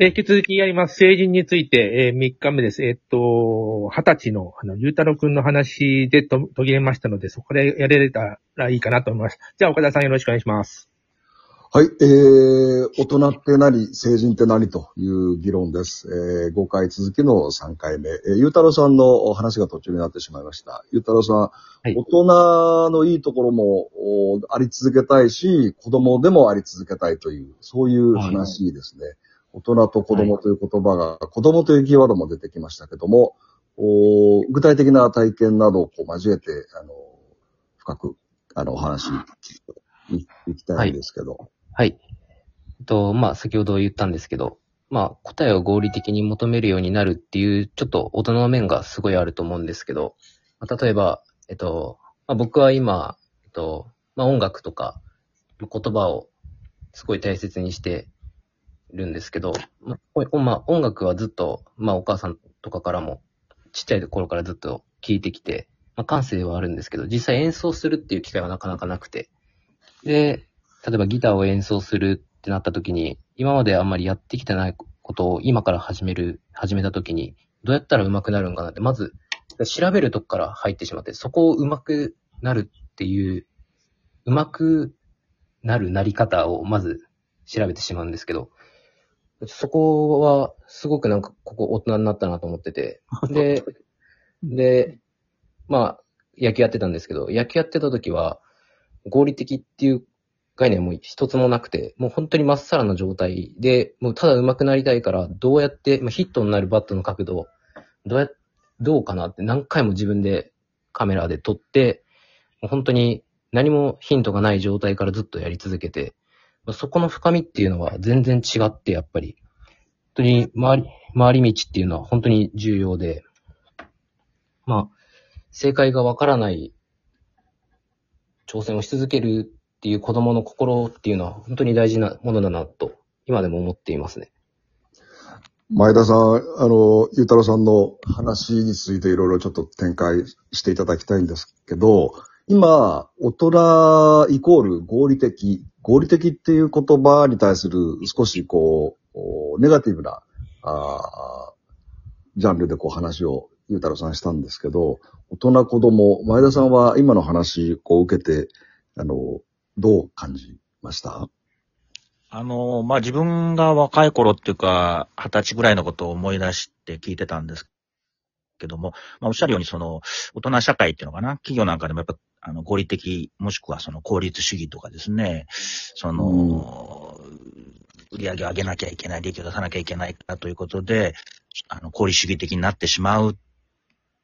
えー引き続きやります。成人について、えー3日目です。えーっと、20歳の、あの、ゆうたろうくんの話でと途切れましたので、そこでやれたらいいかなと思います。じゃあ、岡田さんよろしくお願いします。はい、えー、大人って何、成人って何という議論です。えー、5回続きの3回目。えー、ゆうたろうさんのお話が途中になってしまいました。ゆうたろうさん、い大人のいいところもおあり続けたいし、子供でもあり続けたいという、そういう話ですね。大人と子供という言葉が、子供というキーワードも出てきましたけども、お具体的な体験などをこう交えて、あの、深く、あの、お話いいきたいんですけど。はい。えっと、まあ、先ほど言ったんですけど、まあ、答えを合理的に求めるようになるっていう、ちょっと大人の面がすごいあると思うんですけど、まあ、例えば、えっと、まあ、僕は今、えっと、まあ、音楽とか、言葉をすごい大切にしてるんですけど、まあま、音楽はずっと、まあ、お母さんとかからも、ちっちゃい頃からずっと聴いてきて、まあ、感性はあるんですけど、実際演奏するっていう機会はなかなかなくて、で、例えばギターを演奏するってなった時に、今まであんまりやってきてないことを今から始める、始めた時に、どうやったら上手くなるんかなって、まず、調べるとこから入ってしまって、そこを上手くなるっていう、上手くなるなり方をまず調べてしまうんですけど、そこはすごくなんかここ大人になったなと思ってて、で、で、まあ、野球やってたんですけど、野球やってた時は、合理的っていう概念も一つもなくて、もう本当にまっさらな状態で、もうただ上手くなりたいから、どうやって、まあ、ヒットになるバットの角度を、どうや、どうかなって何回も自分でカメラで撮って、もう本当に何もヒントがない状態からずっとやり続けて、まあそこの深みっていうのは全然違って、やっぱり、本当に回り、回り道っていうのは本当に重要で、まあ、正解がわからない挑戦をし続けるっていう子供の心っていうのは本当に大事なものだなと、今でも思っていますね。前田さん、あの、ゆうたろうさんの話についていろいろちょっと展開していただきたいんですけど、今、大人イコール合理的、合理的っていう言葉に対する少しこう、ネガティブな、あジャンルでこう話をゆうたろうさんしたんですけど、大人子供、前田さんは今の話こう受けて、あの、どう感じました？あの、まあ、自分が若い頃っていうか、二十歳ぐらいのことを思い出して聞いてたんですけども、まあ、おっしゃるように、その、大人社会っていうのかな、企業なんかでもやっぱ、あの、合理的、もしくはその効率主義とかですね、その、売り上げを上げなきゃいけない、利益を出さなきゃいけないかということで、あの、効率主義的になってしまう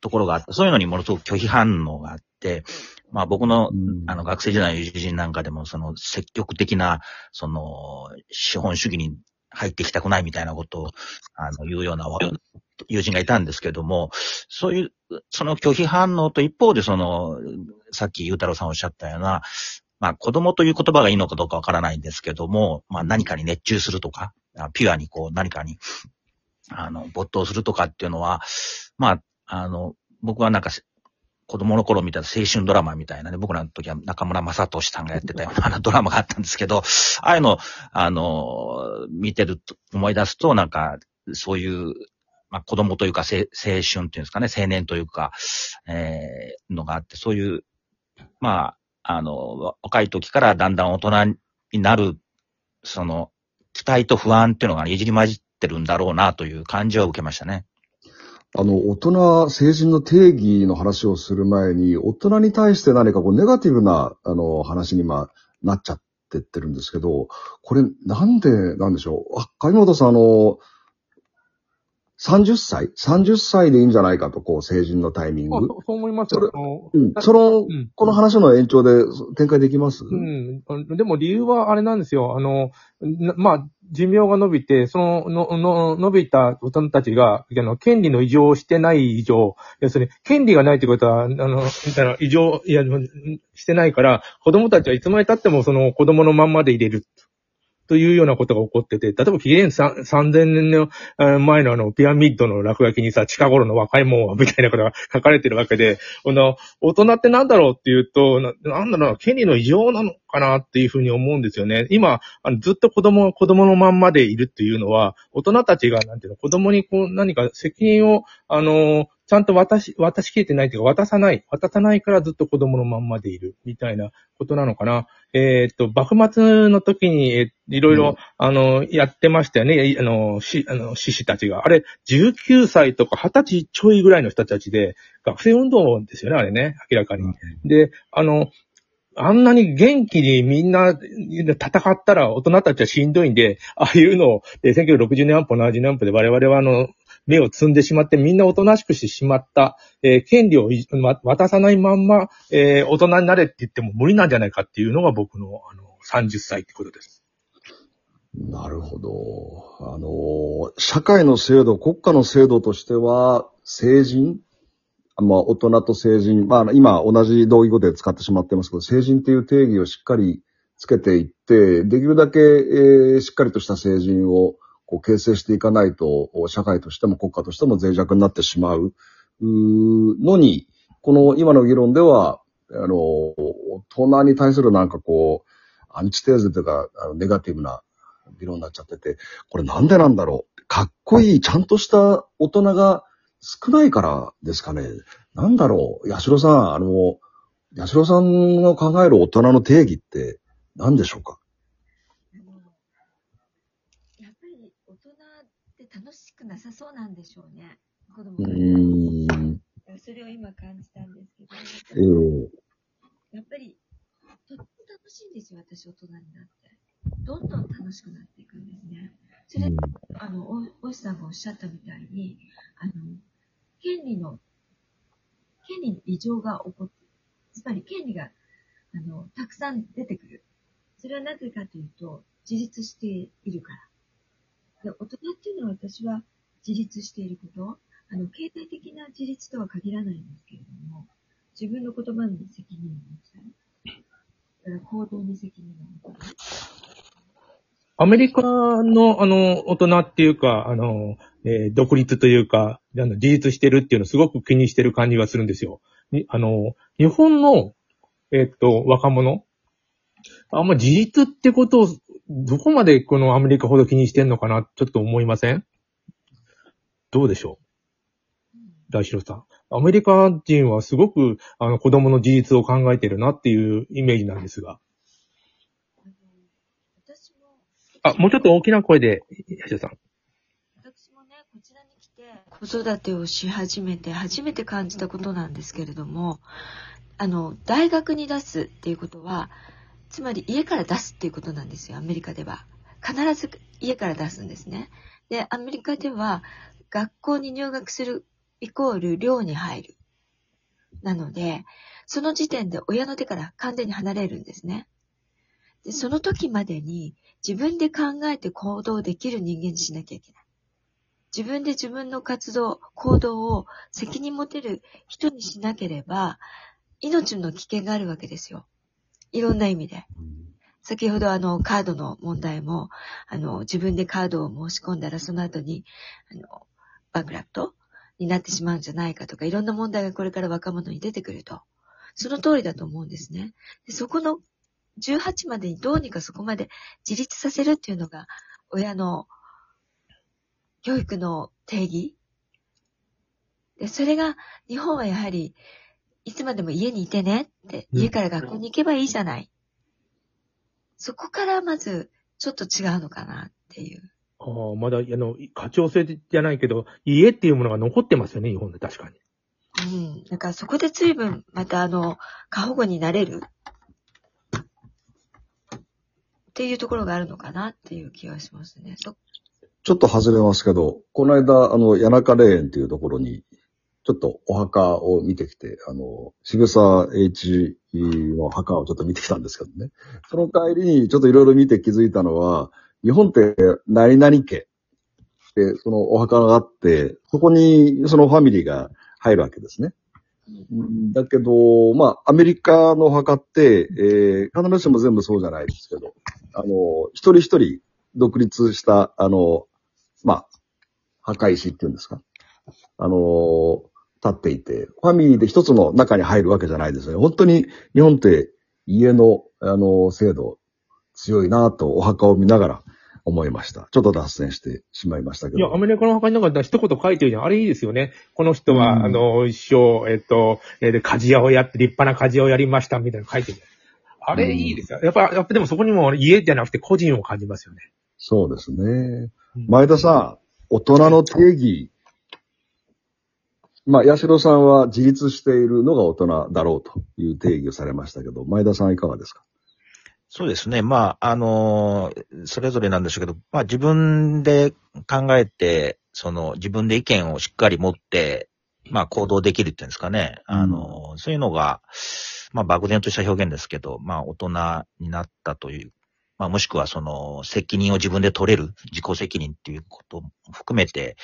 ところがあって、そういうのにものすごく拒否反応があって、まあ僕のあの、学生時代の友人なんかでも、その、積極的な、その、資本主義に入っていきたくないみたいなことを、あの、言うような友人がいたんですけども、そういう、その拒否反応と一方で、その、さっきゆうたろうさんおっしゃったような、まあ、子供という言葉がいいのかどうかわからないんですけども、まあ、何かに熱中するとか、ピュアにこう、何かに、あの、没頭するとかっていうのは、まあ、あの、僕はなんか、子供の頃見た青春ドラマみたいなね、僕らの時は中村正俊さんがやってたようなドラマがあったんですけど、ああいうの、あの、見てると、思い出すと、なんか、そういう、まあ子供というか、青春っていうんですかね、青年というか、えー、のがあって、そういう、まあ、あの、若い時からだんだん大人になる、その、期待と不安っていうのがいじり混じってるんだろうなという感じは受けましたね。あの、大人、成人の定義の話をする前に、大人に対して何かこう、ネガティブな、あの、話に今、なっちゃってってるんですけど、これ、なんでなんでしょう？あ、上本さん、あの、30歳 ?30 歳でいいんじゃないかと、こう、成人のタイミング。あそう思いますそうん。その、うんこの話の延長で展開できます？うん。あでも理由はあれなんですよ。あの、なまあ、寿命が伸びて、その、の、の、伸びた大人たちが、あの、権利の異常をしてない以上、要するに、権利がないってことは、あの、異常、いや、してないから、子供たちはいつまで経ってもその子供のまんまで入れる。というようなことが起こってて、例えば紀元3000年の前のあの、ピラミッドの落書きにさ、近頃の若いもんは、みたいなことが書かれてるわけで、この、大人ってなんだろうっていうと、なんだろう、権利の異常なのかなっていうふうに思うんですよね。今、あのずっと子供、子供のまんまでいるっていうのは、大人たちが、なんていうの、子供にこう、何か責任を、あの、ちゃんと渡し、渡しきれてないというか、渡さない。渡さないからずっと子供のまんまでいる。みたいなことなのかな。えーっと、幕末の時に、えいろいろ、うんあの、やってましたよね。いあの、し、あの、志士たちが。あれ、19歳とか20歳ちょいぐらいの人たちで、学生運動ですよね、あれね。明らかに。で、あの、あんなに元気にみんな戦ったら大人たちはしんどいんで、ああいうのを、で1960年安保70年安保で我々はあの、目を積んでしまってみんなおとなしくしてしまった、えー権利をま渡さないまんま、えー大人になれって言っても無理なんじゃないかっていうのが僕のあの30歳ってことです。なるほど。あの、社会の制度、国家の制度としては、成人まあ、大人と成人、まあ、今同じ同義語で使ってしまってますけど、成人っていう定義をしっかりつけていって、できるだけ、えーしっかりとした成人をこう形成していかないと、社会としても国家としても脆弱になってしまううのに、この今の議論では、あの、大人に対するなんかこう、アンチテーゼというか、あのネガティブな議論になっちゃってて、これなんでなんだろう。かっこいい、ちゃんとした大人が少ないからですかね。なんだろう。八代さん、あの、八代さんの考える大人の定義って何でしょうか？やっぱり大人って楽しくなさそうなんでしょうね。子供うん。それを今感じたんですけど、ええやっぱり、とっても楽しいんですよ、私大人になって。どんどん楽しくなっていくんですね。それ、あの、お、おしさんがおっしゃったみたいに、あの、権利の、権利の異常が起こって、つまり権利が、あの、たくさん出てくる。それはなぜかというと、自立しているから。で大人っていうのは私は自立していること、あの、経済的な自立とは限らないんですけれども、自分の言葉に責任を持つ。それから行動に責任を持つ。アメリカの、あの、大人っていうか、あの、えー独立というか、あの自立してるっていうのをすごく気にしてる感じがするんですよ。にあの、日本の、えっと、若者、あんま自立ってことを、どこまでこのアメリカほど気にしてんのかな、ちょっと思いません？どうでしょう？大城さん。アメリカ人はすごく、あの、子供の自立を考えてるなっていうイメージなんですが。あ、もうちょっと大きな声で、八代さん。私もね、こちらに来て、子育てをし始めて、初めて感じたことなんですけれども、あの、大学に出すっていうことは、つまり家から出すっていうことなんですよ、アメリカでは。必ず家から出すんですね。で、アメリカでは、学校に入学するイコール寮に入る。なので、その時点で親の手から完全に離れるんですね。で、その時までに自分で考えて行動できる人間にしなきゃいけない。自分で自分の活動、行動を責任持てる人にしなければ、命の危険があるわけですよ。いろんな意味で。先ほどあの、カードの問題も、あの、自分でカードを申し込んだらその後に、あの、バンクラプトになってしまうんじゃないかとか、いろんな問題がこれから若者に出てくると。その通りだと思うんですね。でそこの18までにどうにかそこまで自立させるっていうのが、親の教育の定義？で、それが、日本はやはり、いつまでも家にいてねって、うん家から学校に行けばいいじゃない。そこからまず、ちょっと違うのかなっていう。ああ、まだ、あの、課長制じゃないけど、家っていうものが残ってますよね、日本で確かに。うん。だからそこで随分、またあの、過保護になれる。っていうところがあるのかなっていう気がしますね。そちょっと外れますけど、この間、あの、谷中霊園っていうところに、ちょっとお墓を見てきて、あの、渋沢栄一の墓をちょっと見てきたんですけどね。その帰りにちょっといろいろ見て気づいたのは、日本って何々家で、そのお墓があって、そこにそのファミリーが入るわけですね。だけど、まあ、アメリカのお墓って、えー必ずしも全部そうじゃないですけど、あの、一人一人独立した、あの、まあ、墓石っていうんですか。あの、立っていて、ファミリーで一つの中に入るわけじゃないですね。本当に日本って家の、あの、制度強いなとお墓を見ながら思いました。ちょっと脱線してしまいましたけど。いや、アメリカの墓になんか一言書いてるじゃん。あれいいですよね。この人は、うんあの、一生、えっと、えーで、鍛冶屋をやって、立派な鍛冶屋をやりました、みたいなの書いてる。あれいいですよ。やっぱ、やっぱでもそこにも家じゃなくて個人を感じますよね。そうですね。うん前田さん、大人の定義。まあ、八代さんは自立しているのが大人だろうという定義をされましたけど、前田さんはいかがですか？そうですね。まあ、あのーそれぞれなんでしょうけど、まあ自分で考えて、その自分で意見をしっかり持って、まあ行動できるっていうんですかね。あのーそういうのが、まあ漠然とした表現ですけど、まあ大人になったという、まあもしくはその責任を自分で取れる、自己責任っていうことも含めて、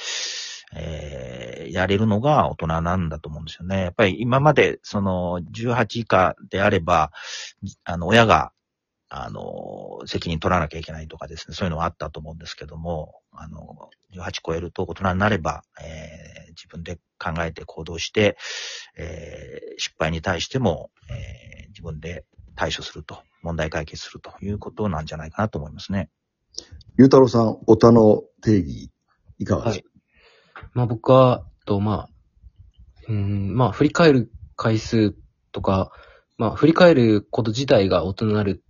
えーやれるのが大人なんだと思うんですよね。やっぱり今までその18以下であれば、あの親があの、責任取らなきゃいけないとかですね、そういうのはあったと思うんですけども、あの、18超えると大人になれば、えー自分で考えて行動して、えー失敗に対しても、えー自分で対処すると、問題解決するということなんじゃないかなと思いますね。ゆうたろうさん、大人の定義、いかがですか、まあ僕は、と、まあ、うん、まあ振り返る回数とか、まあ振り返ること自体が大人になる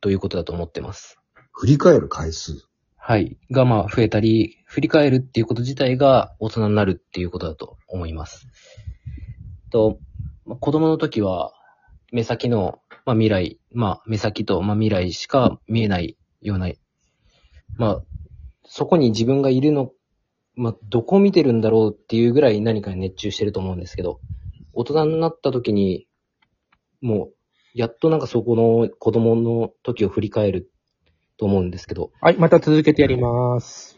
ということだと思ってます。振り返る回数？はい。がまあ増えたり、振り返るっていうこと自体が大人になるっていうことだと思います。と、まあ子供の時は、目先の、まあ未来、まあ目先と、まあ未来しか見えないような、まあ、そこに自分がいるの、まあどこを見てるんだろうっていうぐらい何かに熱中してると思うんですけど、大人になった時に、もう、やっとなんかそこの子供の時を振り返ると思うんですけど、はい、また続けてやります。